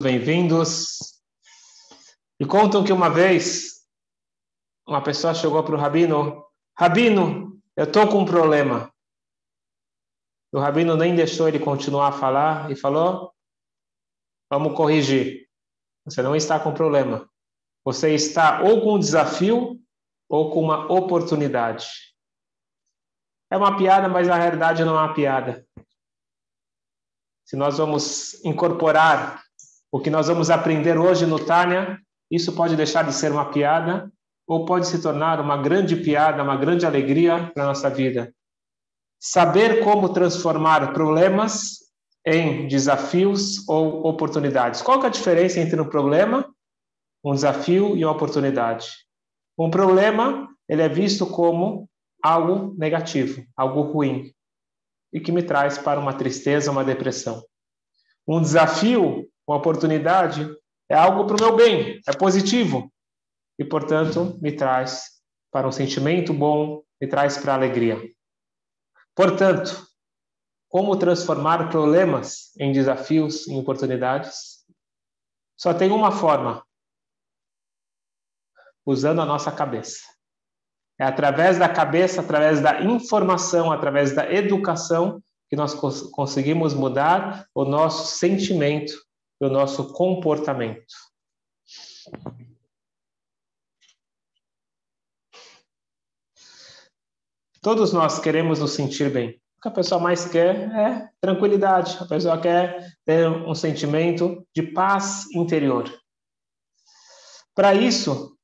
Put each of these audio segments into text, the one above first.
bem-vindos. E contam que uma vez uma pessoa chegou para o rabino: Rabino, eu estou com um problema. O rabino nem deixou ele continuar a falar e falou: Vamos corrigir. Você não está com problema. Você está ou com um desafio ou com uma oportunidade. É uma piada, mas na realidade não é uma piada. Se nós vamos incorporar o que nós vamos aprender hoje no Tânia, isso pode deixar de ser uma piada ou pode se tornar uma grande piada, uma grande alegria para nossa vida. Saber como transformar problemas em desafios ou oportunidades. Qual é a diferença entre um problema, um desafio e uma oportunidade? Um problema, ele é visto como algo negativo, algo ruim, e que me traz para uma tristeza, uma depressão. Um desafio uma oportunidade, é algo para o meu bem, é positivo. E, portanto, me traz para um sentimento bom, me traz para a alegria. Portanto, como transformar problemas em desafios, em oportunidades? Só tem uma forma: usando a nossa cabeça. É através da cabeça, através da informação, através da educação, que nós conseguimos mudar o nosso sentimento do nosso comportamento. Todos nós queremos nos sentir bem. O que a pessoa mais quer é tranquilidade. A pessoa quer ter um sentimento de paz interior. Para isso,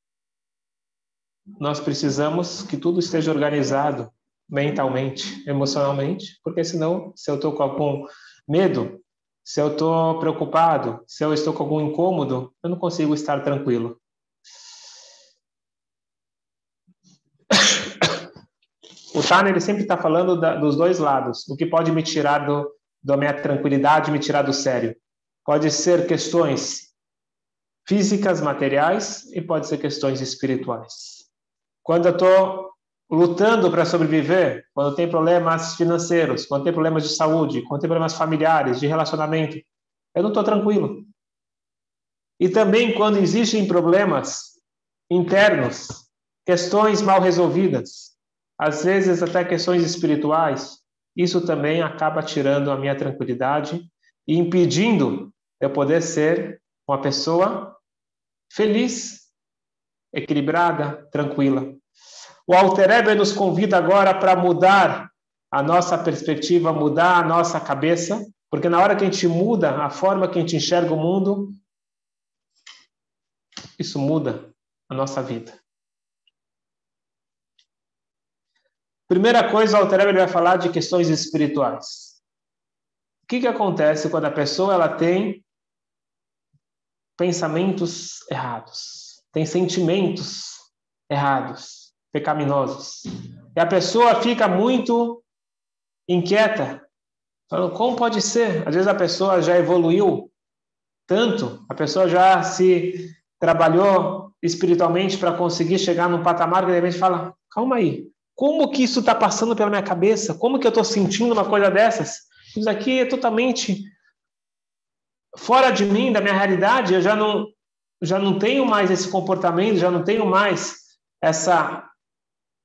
nós precisamos que tudo esteja organizado mentalmente, emocionalmente, porque senão, se eu estou com algum medo, se eu estou preocupado, se eu estou com algum incômodo, eu não consigo estar tranquilo. O Tana ele sempre está falando da, dos dois lados, o que pode me tirar do, da minha tranquilidade, me tirar do sério. Pode ser questões físicas, materiais, e pode ser questões espirituais. Quando eu estou lutando para sobreviver, quando tem problemas financeiros, quando tem problemas de saúde, quando tem problemas familiares, de relacionamento, eu não estou tranquilo. E também quando existem problemas internos, questões mal resolvidas, às vezes até questões espirituais, isso também acaba tirando a minha tranquilidade e impedindo eu poder ser uma pessoa feliz, equilibrada, tranquila. O Alter nos convida agora para mudar a nossa perspectiva, mudar a nossa cabeça, porque na hora que a gente muda a forma que a gente enxerga o mundo, isso muda a nossa vida. Primeira coisa, o Alter vai falar de questões espirituais. O que, que acontece quando a pessoa ela tem pensamentos errados, tem sentimentos errados? Pecaminosos. E a pessoa fica muito inquieta, falando, como pode ser? Às vezes a pessoa já evoluiu tanto, a pessoa já se trabalhou espiritualmente para conseguir chegar num patamar que de repente fala, calma aí, como que isso está passando pela minha cabeça? Como que eu estou sentindo uma coisa dessas? Isso aqui é totalmente fora de mim, da minha realidade, eu já não, já não tenho mais esse comportamento, já não tenho mais essa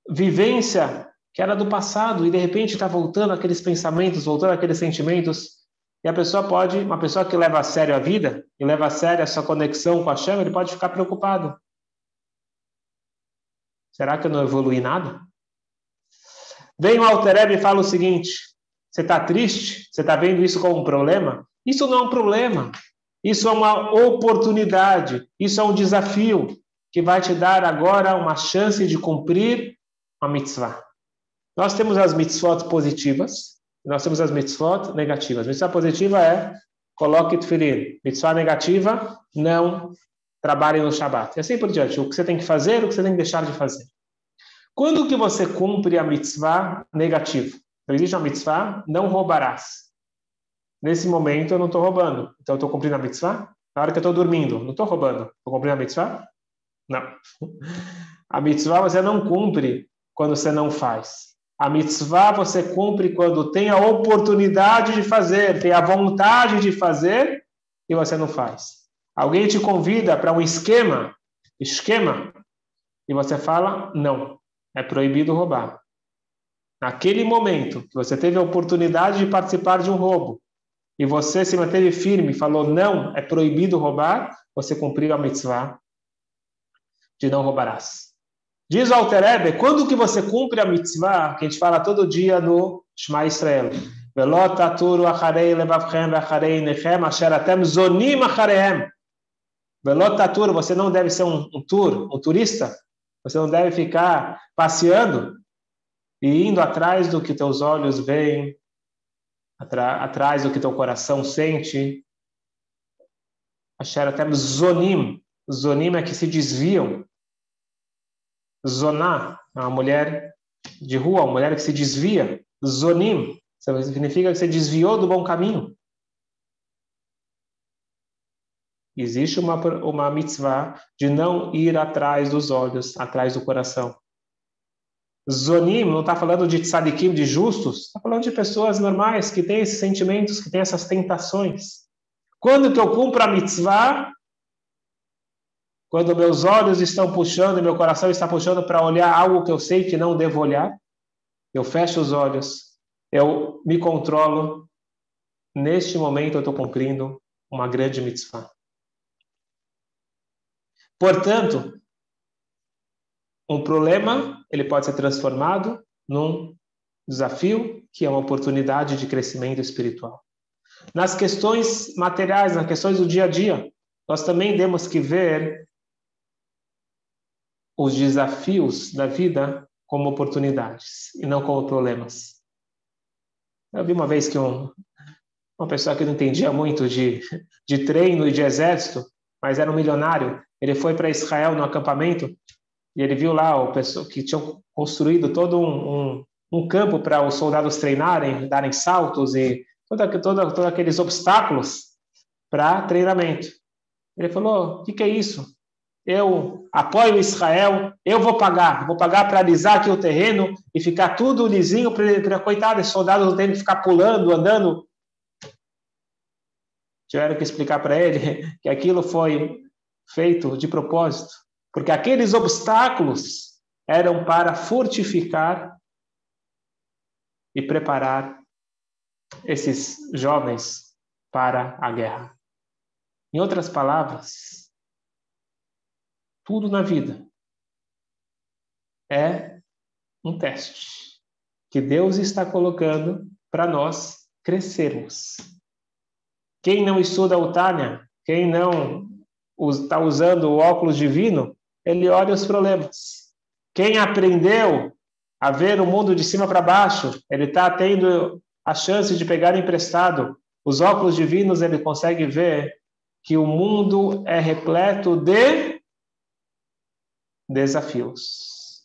vivência que era do passado e de repente está voltando aqueles pensamentos, voltando aqueles sentimentos. E a pessoa pode, uma pessoa que leva a sério a vida e leva a sério a sua conexão com a chama, ele pode ficar preocupado. Será que eu não evolui nada? Vem o Alter e fala o seguinte: você está triste? Você está vendo isso como um problema? Isso não é um problema. Isso é uma oportunidade. Isso é um desafio que vai te dar agora uma chance de cumprir uma mitzvah. Nós temos as mitzvot positivas, nós temos as mitzvot negativas. Mitzvah positiva é coloque tefilim. Mitzvah negativa, não trabalhe no Shabat. E assim por diante. O que você tem que fazer, o que você tem que deixar de fazer. Quando que você cumpre a mitzvah negativa? Então, existe uma mitzvah, não roubarás. Nesse momento eu não estou roubando. Então eu estou cumprindo a mitzvah? Na hora que eu estou dormindo, não estou roubando. Estou cumprindo a mitzvah? Não. A mitzvah você não cumpre quando você não faz. A mitzvah você cumpre quando tem a oportunidade de fazer, tem a vontade de fazer e você não faz. Alguém te convida para um esquema, esquema, e você fala, não, é proibido roubar. Naquele momento que você teve a oportunidade de participar de um roubo, e você se manteve firme falou, não, é proibido roubar, você cumpriu a mitzvah de não roubarás. Diz o Alterebe, quando que você cumpre a mitzvah, que a gente fala todo dia no Shema Israel, Velot aturu acharei levavchem acharei nechem asher atem zonim acharehem. Você não deve ser um, um tour, um turista, você não deve ficar passeando e indo atrás do que teus olhos veem, atrás do que teu coração sente. Asher atem zonim. Zonim é que se desviam. Zoná uma mulher de rua, uma mulher que se desvia. Zonim significa que você desviou do bom caminho. Existe uma, uma mitzvah de não ir atrás dos olhos, atrás do coração. Zonim não está falando de tzadikim, de justos, está falando de pessoas normais que têm esses sentimentos, que têm essas tentações. Quando que eu cumpro a mitzvah? Quando meus olhos estão puxando, meu coração está puxando para olhar algo que eu sei que não devo olhar, eu fecho os olhos, eu me controlo. Neste momento eu estou cumprindo uma grande mitzvah. Portanto, um problema ele pode ser transformado num desafio que é uma oportunidade de crescimento espiritual. Nas questões materiais, nas questões do dia a dia, nós também temos que ver os desafios da vida como oportunidades e não como problemas. Eu vi uma vez que um, uma pessoa que não entendia muito de, de treino e de exército, mas era um milionário, ele foi para Israel no acampamento e ele viu lá o pessoal que tinham construído todo um, um, um campo para os soldados treinarem, darem saltos e todos todo, todo aqueles obstáculos para treinamento. Ele falou: o que, que é isso? Eu apoio Israel, eu vou pagar, vou pagar para alisar aqui o terreno e ficar tudo lisinho para coitado, esses soldados não terem que ficar pulando, andando. Tiveram que explicar para ele que aquilo foi feito de propósito, porque aqueles obstáculos eram para fortificar e preparar esses jovens para a guerra. Em outras palavras, tudo na vida é um teste que Deus está colocando para nós crescermos. Quem não estuda o Tânia, quem não está usando o óculos divino, ele olha os problemas. Quem aprendeu a ver o mundo de cima para baixo, ele está tendo a chance de pegar emprestado os óculos divinos, ele consegue ver que o mundo é repleto de desafios,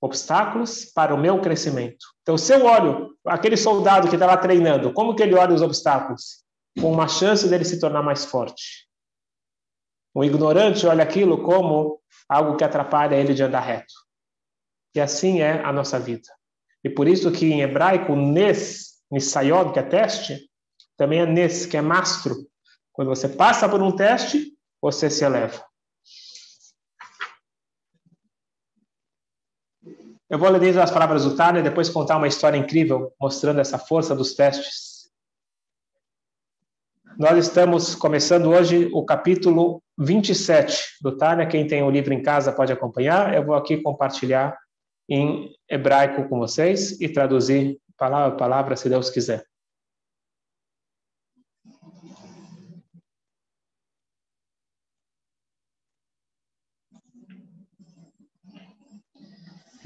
obstáculos para o meu crescimento. Então, se eu olho aquele soldado que está lá treinando, como que ele olha os obstáculos? Com uma chance dele se tornar mais forte. O ignorante olha aquilo como algo que atrapalha ele de andar reto. E assim é a nossa vida. E por isso que em hebraico, nes, nisayod, que é teste, também é nes, que é mastro. Quando você passa por um teste, você se eleva. Eu vou ler desde as palavras do Tânia e depois contar uma história incrível mostrando essa força dos testes. Nós estamos começando hoje o capítulo 27 do Tânia. Quem tem o livro em casa pode acompanhar. Eu vou aqui compartilhar em hebraico com vocês e traduzir palavra a palavra, se Deus quiser.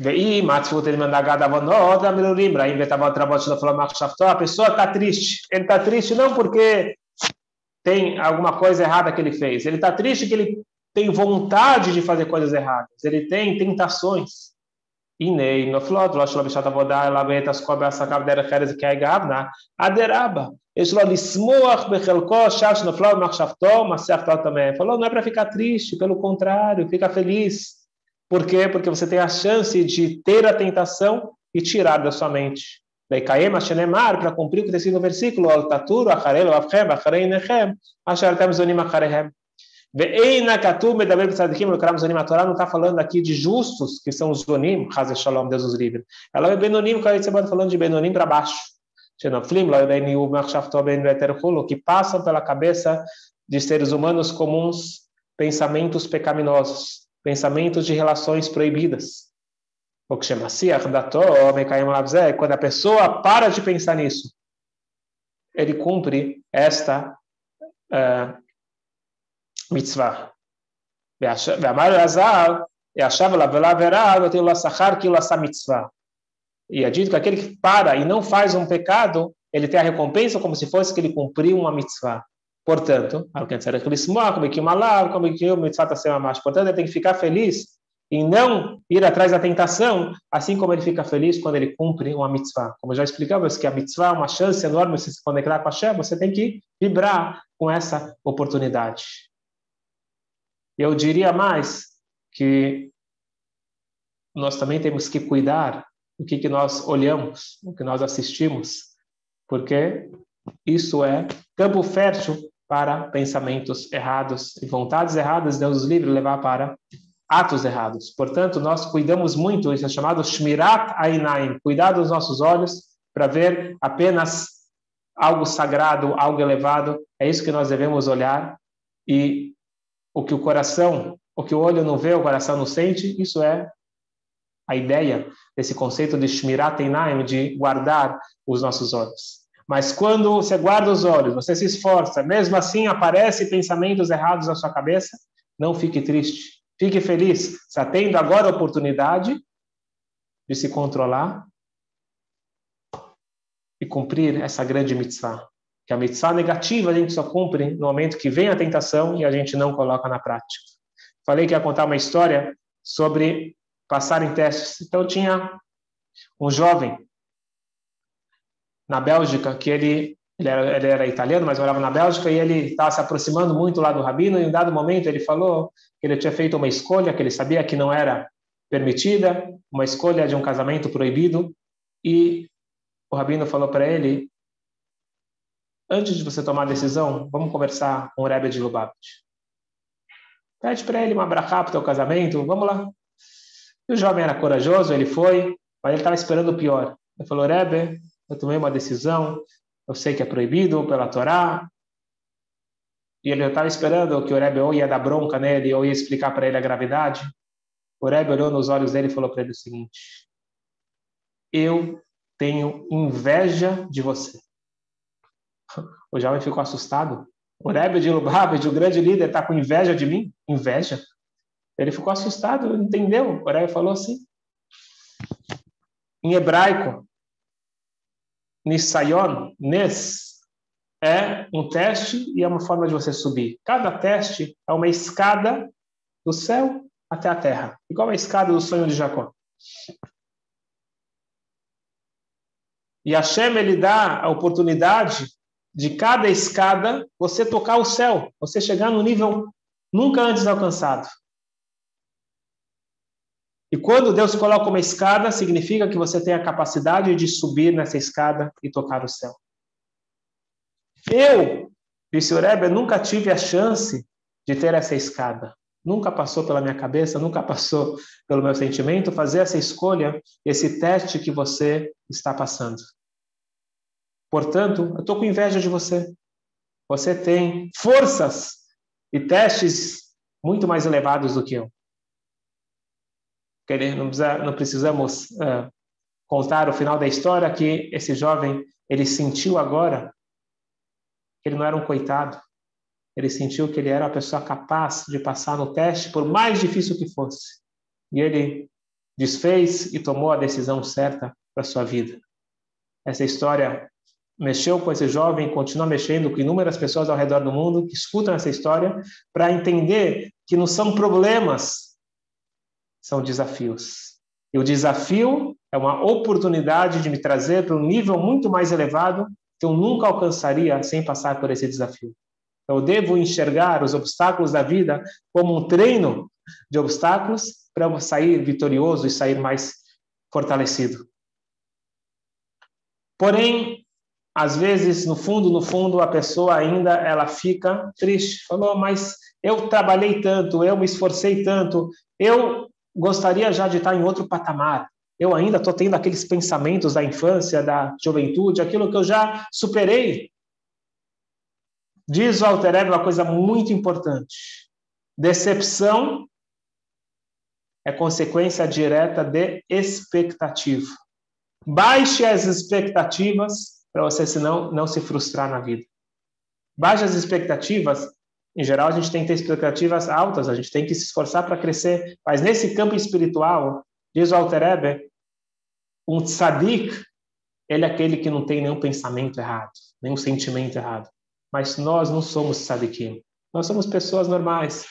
E Matzvot ele manda Gadavonoda oh, Melurim, Brahim Betavot Rabot Shlomo oh, Machshavto. A pessoa está triste. Ele está triste não porque tem alguma coisa errada que ele fez. Ele está triste que ele tem vontade de fazer coisas erradas. Ele tem tentações. E Inei no flot, lo shlo lá vem ela betas tá, kobe asakav derech erez ki gavna aderaba. Eles lo lismoach bechelko shash no flot machshavto oh, maseh aftot também. Falou não é para ficar triste, pelo contrário, fica feliz por quê? Porque você tem a chance de ter a tentação e tirar da sua mente. Leikaem Hashenemar, para cumprir o que tem sido no versículo, Al Taturu, Acharelo, Avchem, Acharei Nechem, Acharehem. Não está falando aqui de justos, que são os zonim, Hazel Shalom, Deus os livre. Ela é benonim, falando de benonim para baixo. Que passam pela cabeça de seres humanos comuns pensamentos pecaminosos, pensamentos de relações proibidas. O que chama quando a pessoa para de pensar nisso, ele cumpre esta uh, mitzvah. E é dito que aquele que para e não faz um pecado, ele tem a recompensa como se fosse que ele cumpriu uma mitzvah. Portanto, portanto, ele tem que ficar feliz e não ir atrás da tentação, assim como ele fica feliz quando ele cumpre uma mitzvah. Como já explicamos, que a mitzvah é uma chance enorme de se conectar com a Hashem, você tem que vibrar com essa oportunidade. Eu diria mais que nós também temos que cuidar o que, que nós olhamos, o que nós assistimos, porque isso é campo fértil para pensamentos errados e vontades erradas, Deus nos livre levar para atos errados. Portanto, nós cuidamos muito, isso é chamado Shmirat Ainaim, cuidar dos nossos olhos para ver apenas algo sagrado, algo elevado, é isso que nós devemos olhar e o que o coração, o que o olho não vê, o coração não sente, isso é a ideia desse conceito de Shmirat Einaim, de guardar os nossos olhos. Mas quando você guarda os olhos, você se esforça, mesmo assim aparecem pensamentos errados na sua cabeça, não fique triste. Fique feliz. Está tendo agora a oportunidade de se controlar e cumprir essa grande mitzvah. Que a mitzvah negativa a gente só cumpre no momento que vem a tentação e a gente não coloca na prática. Falei que ia contar uma história sobre passar em testes. Então, tinha um jovem na Bélgica que ele ele era, ele era, italiano, mas morava na Bélgica, e ele estava se aproximando muito lá do rabino, e em um dado momento ele falou que ele tinha feito uma escolha que ele sabia que não era permitida, uma escolha de um casamento proibido, e o rabino falou para ele, antes de você tomar a decisão, vamos conversar com o Rebbe de Lubavitch. Pede para ele uma brachá para o teu casamento, vamos lá. E o jovem era corajoso, ele foi, mas ele estava esperando o pior. Ele falou, Rebbe, eu tomei uma decisão, eu sei que é proibido pela Torá, e ele estava esperando que o Rebbe ou ia dar bronca nele, ou ia explicar para ele a gravidade. O Rebbe olhou nos olhos dele e falou para ele o seguinte, eu tenho inveja de você. O jovem ficou assustado. O Rebbe de Lubavitch, o grande líder, está com inveja de mim? Inveja? Ele ficou assustado, entendeu? O Rebbe falou assim. Em hebraico, Nisayon, Nes, é um teste e é uma forma de você subir. Cada teste é uma escada do céu até a terra, igual a escada do sonho de Jacó. E Hashem, ele dá a oportunidade de cada escada você tocar o céu, você chegar no nível nunca antes alcançado. E quando Deus coloca uma escada, significa que você tem a capacidade de subir nessa escada e tocar o céu. Eu, disse Rebbe, nunca tive a chance de ter essa escada. Nunca passou pela minha cabeça, nunca passou pelo meu sentimento fazer essa escolha, esse teste que você está passando. Portanto, eu estou com inveja de você. Você tem forças e testes muito mais elevados do que eu não, precisa, não precisamos uh, contar o final da história que esse jovem ele sentiu agora que ele não era um coitado. Ele sentiu que ele era uma pessoa capaz de passar no teste, por mais difícil que fosse. E ele desfez e tomou a decisão certa para sua vida. Essa história mexeu com esse jovem, continua mexendo com inúmeras pessoas ao redor do mundo que escutam essa história para entender que não são problemas são desafios. E o desafio é uma oportunidade de me trazer para um nível muito mais elevado que eu nunca alcançaria sem passar por esse desafio. Eu devo enxergar os obstáculos da vida como um treino de obstáculos para eu sair vitorioso e sair mais fortalecido. Porém, às vezes, no fundo, no fundo, a pessoa ainda ela fica triste. Falou, mas eu trabalhei tanto, eu me esforcei tanto, eu gostaria já de estar em outro patamar. Eu ainda estou tendo aqueles pensamentos da infância, da juventude, aquilo que eu já superei. Diz o Alter Ego uma coisa muito importante. Decepção é consequência direta de expectativa. Baixe as expectativas para você senão não se frustrar na vida. Baixe as expectativas. Em geral, a gente tem que ter expectativas altas, a gente tem que se esforçar para crescer. Mas nesse campo espiritual, diz o Alter Ebe, um tzadik, ele é aquele que não tem nenhum pensamento errado, nenhum sentimento errado. Mas nós não somos tzadikim. Nós somos pessoas normais.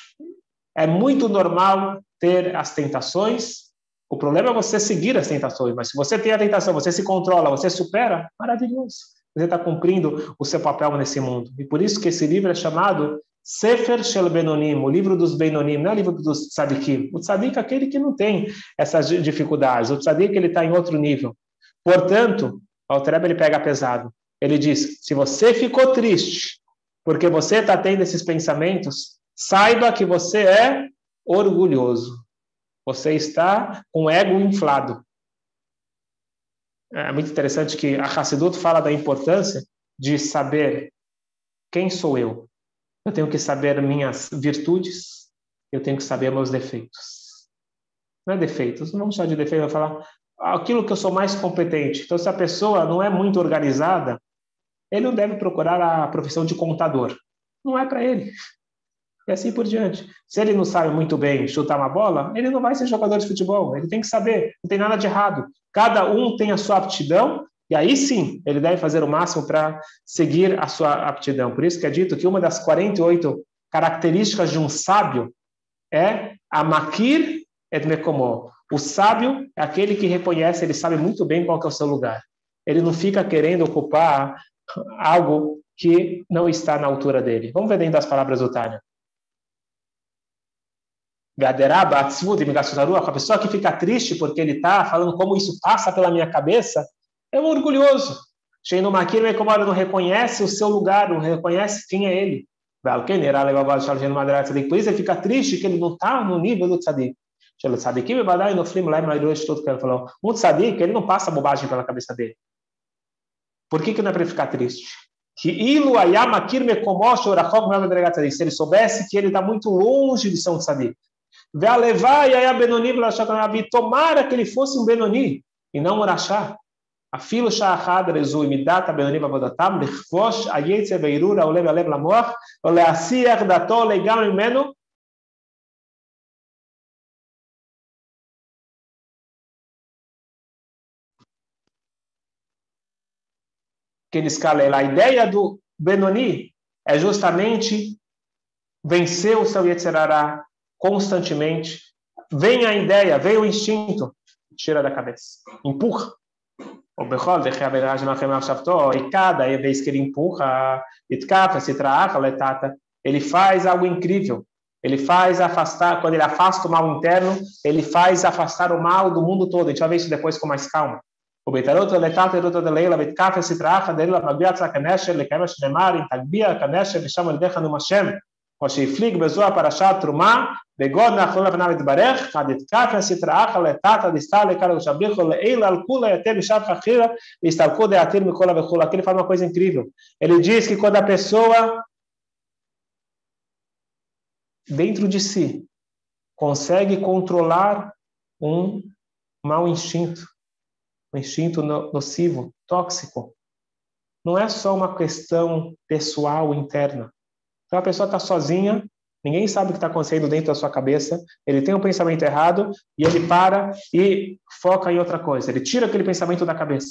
É muito normal ter as tentações. O problema é você seguir as tentações. Mas se você tem a tentação, você se controla, você supera, maravilhoso. Você está cumprindo o seu papel nesse mundo. E por isso que esse livro é chamado Sefer Shel Benonim, o livro dos Benonim, não é o livro dos tzadikim. O tzadik é aquele que não tem essas dificuldades. O tzadik ele está em outro nível. Portanto, o Altreba ele pega pesado. Ele diz: se você ficou triste porque você está tendo esses pensamentos, saiba que você é orgulhoso. Você está com o ego inflado. É muito interessante que a Hassidut fala da importância de saber quem sou eu. Eu tenho que saber minhas virtudes, eu tenho que saber meus defeitos. Não é defeitos, não vamos chamar de defeito, vou falar aquilo que eu sou mais competente. Então, se a pessoa não é muito organizada, ele não deve procurar a profissão de contador. Não é para ele. E assim por diante. Se ele não sabe muito bem chutar uma bola, ele não vai ser jogador de futebol. Ele tem que saber, não tem nada de errado. Cada um tem a sua aptidão e aí sim, ele deve fazer o máximo para seguir a sua aptidão. Por isso que é dito que uma das 48 características de um sábio é a makir et mekomó. O sábio é aquele que reconhece, ele sabe muito bem qual é o seu lugar. Ele não fica querendo ocupar algo que não está na altura dele. Vamos ver dentro das palavras do Tânia. A pessoa que fica triste porque ele está falando como isso passa pela minha cabeça, é um orgulhoso. Sheino Makir Mekomar não reconhece o seu lugar, não reconhece quem é ele. Por isso ele fica triste que ele não está no nível do tzadik. Um tzadik, ele não passa bobagem pela cabeça dele. Por que, que não é para ele ficar triste? Que ilu ayamakir mekomosh orachok Se ele soubesse que ele está muito longe de ser um tzadik. Ve'alevai ayabenonim Tomara que ele fosse um benoni e não um urachá. אפילו שעה אחת רזוי מידת הבינוני בעבודתם, לכבוש היצר והערעור העולה מהלב למוח, או להסיח דעתו לגמרי ממנו, que ele escala. A ideia do Benoni é justamente vencer o seu Yetzerará constantemente. Vem a ideia, vem o instinto, tira da cabeça, empurra. O Bechol, e cada vez que ele empurra, se ele faz algo incrível. Ele faz afastar, quando ele afasta o mal interno, ele faz afastar o mal do mundo todo. A gente vai ver isso depois com mais calma. O Betarot, Letata, Eruta de Leila, Betkafe, Sitraha, Delila, Magbia, Tzakanesher, Lekamesh, Nemar, Intagbia, Kanesher, Visham, Eldecha, Numashem, Moshiflig, para Parashat, Truma. בגוד נחלו לפניו יתברך, עד יתקף סטראך לתתא דיסתא לקרא ושביחו לאלה על כולה יתר בשב חכירה, והסתלקו דעתיר מכולה וכולה. Aqui ele fala uma coisa incrível. Ele diz que quando a pessoa, dentro de si, consegue controlar um mau instinto, um instinto nocivo, tóxico, não é só uma questão pessoal interna, então a pessoa está sozinha, ninguém sabe o que está acontecendo dentro da sua cabeça, ele tem um pensamento errado e ele para e foca em outra coisa. Ele tira aquele pensamento da cabeça.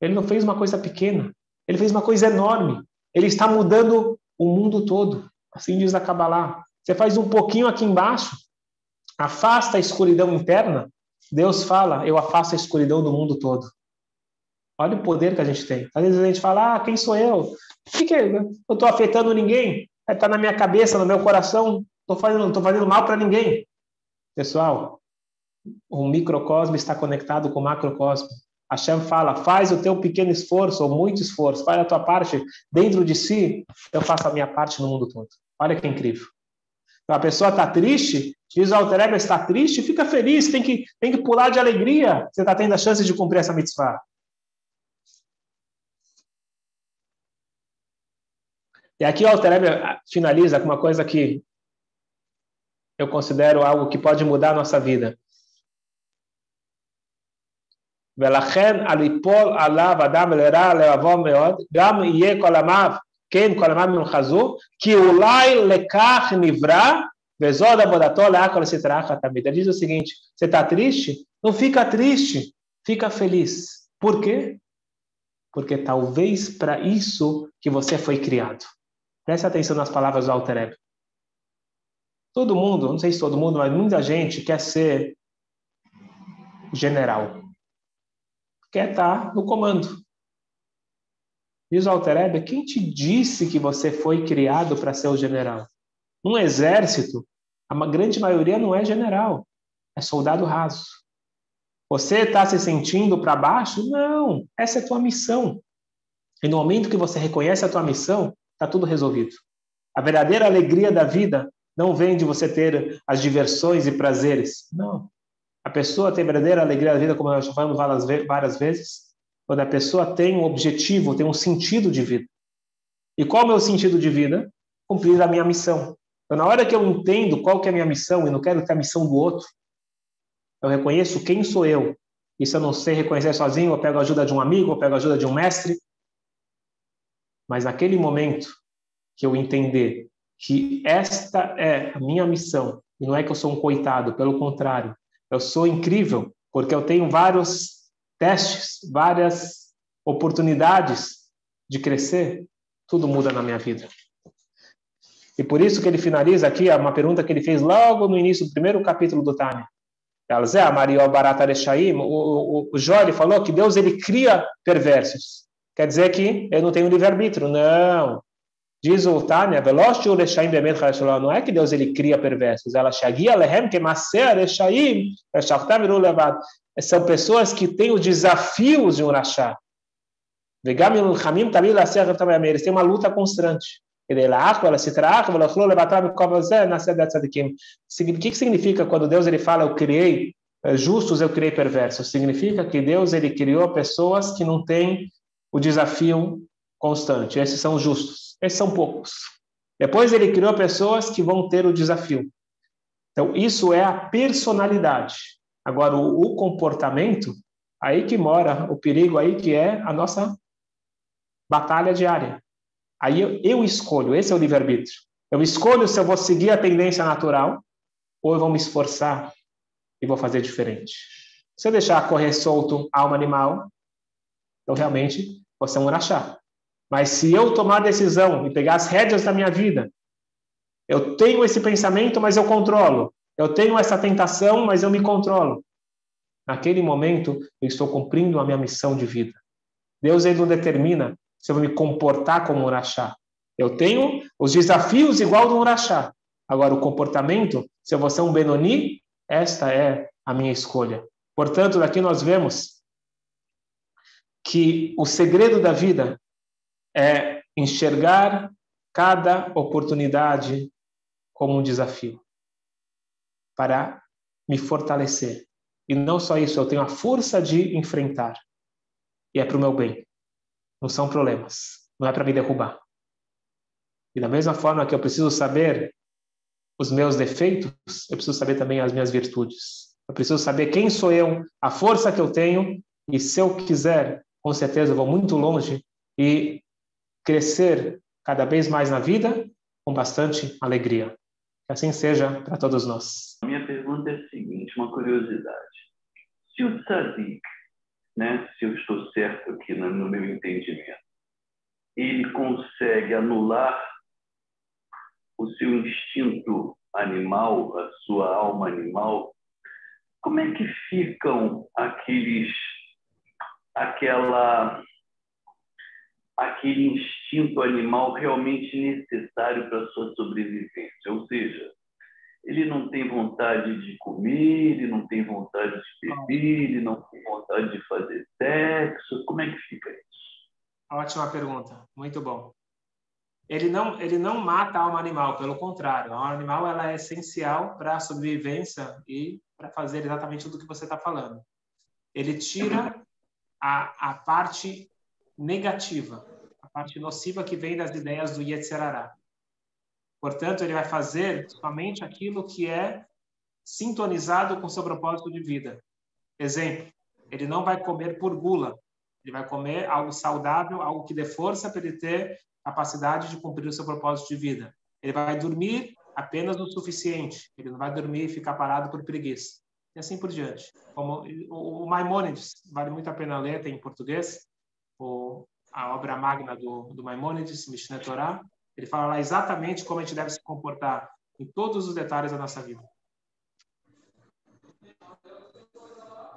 Ele não fez uma coisa pequena, ele fez uma coisa enorme. Ele está mudando o mundo todo. Assim diz a Kabbalah. Você faz um pouquinho aqui embaixo, afasta a escuridão interna. Deus fala: Eu afasto a escuridão do mundo todo. Olha o poder que a gente tem. Às vezes a gente fala: Ah, quem sou eu? que, que é? Eu estou afetando ninguém. Está na minha cabeça, no meu coração. Estou fazendo, tô fazendo mal para ninguém. Pessoal, o microcosmo está conectado com o macrocosmo. Hashem fala, faz o teu pequeno esforço, ou muito esforço, faz a tua parte dentro de si, eu faço a minha parte no mundo todo. Olha que incrível. Então, a pessoa está triste, diz o Alter está triste, fica feliz, tem que, tem que pular de alegria, você está tendo a chance de cumprir essa mitzvah. E aqui o Alter finaliza com uma coisa que eu considero algo que pode mudar a nossa vida. ולכן על ליפול עליו אדם לרע לבוא מאוד, גם יהיה כל עמיו, כן, כל עמיו ימחזו, כי אולי לכך נברא, וזאת עבודתו להכל סטראחה תמיד. Ele diz o seguinte, você está triste? Não fica triste, fica feliz. Por quê? Porque talvez para isso que você foi criado. Preste atenção nas palavras do Alter Todo mundo, não sei se todo mundo, mas muita gente quer ser general. Quer estar no comando. Diz o Alter quem te disse que você foi criado para ser o general? Um exército, a grande maioria não é general, é soldado raso. Você está se sentindo para baixo? Não, essa é a tua missão. E no momento que você reconhece a tua missão, está tudo resolvido. A verdadeira alegria da vida não vem de você ter as diversões e prazeres. Não. A pessoa tem verdadeira alegria da vida, como nós falamos várias vezes, quando a pessoa tem um objetivo, tem um sentido de vida. E qual é o meu sentido de vida? Cumprir a minha missão. Então, na hora que eu entendo qual que é a minha missão e não quero ter a missão do outro, eu reconheço quem sou eu. Se eu não sei reconhecer sozinho, eu pego a ajuda de um amigo, eu pego a ajuda de um mestre. Mas naquele momento que eu entender que esta é a minha missão. E não é que eu sou um coitado, pelo contrário. Eu sou incrível, porque eu tenho vários testes, várias oportunidades de crescer. Tudo muda na minha vida. E por isso que ele finaliza aqui uma pergunta que ele fez logo no início do primeiro capítulo do Tânia. Zé Maria Barata o, o, o Jó falou que Deus ele cria perversos. Quer dizer que eu não tenho livre-arbítrio. Não. Diz o Tânia, não é que Deus ele cria perversos, ela são pessoas que têm os desafios de um rachá. Eles têm uma luta constante. O que significa quando Deus ele fala, eu criei eh, justos, eu criei perversos? Significa que Deus ele criou pessoas que não têm o desafio constante. Esses são justos. Esses são poucos. Depois ele criou pessoas que vão ter o desafio. Então, isso é a personalidade. Agora, o, comportamento, aí que mora o perigo, aí que é a nossa batalha diária. Aí eu, eu escolho, esse é o livre-arbítrio. Eu escolho se eu vou seguir a tendência natural ou eu vou me esforçar e vou fazer diferente. Se eu deixar correr solto alma animal, então realmente você é um urachá. Mas se eu tomar a decisão e pegar as rédeas da minha vida, eu tenho esse pensamento, mas eu controlo. Eu tenho essa tentação, mas eu me controlo. Naquele momento, eu estou cumprindo a minha missão de vida. Deus ele não determina se eu vou me comportar como um urachá. Eu tenho os desafios igual do urachá. Agora, o comportamento, se eu vou ser um Benoni, esta é a minha escolha. Portanto, daqui nós vemos que o segredo da vida é enxergar cada oportunidade como um desafio para me fortalecer. E não só isso, eu tenho a força de enfrentar. E é para o meu bem. Não são problemas. Não é para me derrubar. E da mesma forma que eu preciso saber os meus defeitos, eu preciso saber também as minhas virtudes. Eu preciso saber quem sou eu, a força que eu tenho, e se eu quiser, com certeza vou muito longe e crescer cada vez mais na vida com bastante alegria. Que assim seja para todos nós. A minha pergunta é a seguinte, uma curiosidade. Se o tzadik, né, se eu estou certo aqui no, no meu entendimento, ele consegue anular o seu instinto animal, a sua alma animal, como é que ficam aqueles aquela aquele instinto animal realmente necessário para sua sobrevivência. Ou seja, ele não tem vontade de comer, ele não tem vontade de beber, ele não tem vontade de fazer complexo, como é que fica isso? Ótima pergunta, muito bom. Ele não, ele não mata alma animal, pelo contrário, alma animal ela é essencial para a sobrevivência e para fazer exatamente tudo que você está falando. Ele tira a, a parte negativa, a parte nociva que vem das ideias do Yetzirará. Portanto, ele vai fazer somente aquilo que é sintonizado com seu propósito de vida. Exemplo, ele não vai comer por gula, ele vai comer algo saudável, algo que dê força para ele ter capacidade de cumprir o seu propósito de vida. Ele vai dormir apenas o suficiente, ele não vai dormir e ficar parado por preguiça. E assim por diante. Como o Maimônides, vale muito a pena ler, tem em português, o, a obra magna do, do Maimônides, Mishneh Torah, ele fala lá exatamente como a gente deve se comportar em todos os detalhes da nossa vida.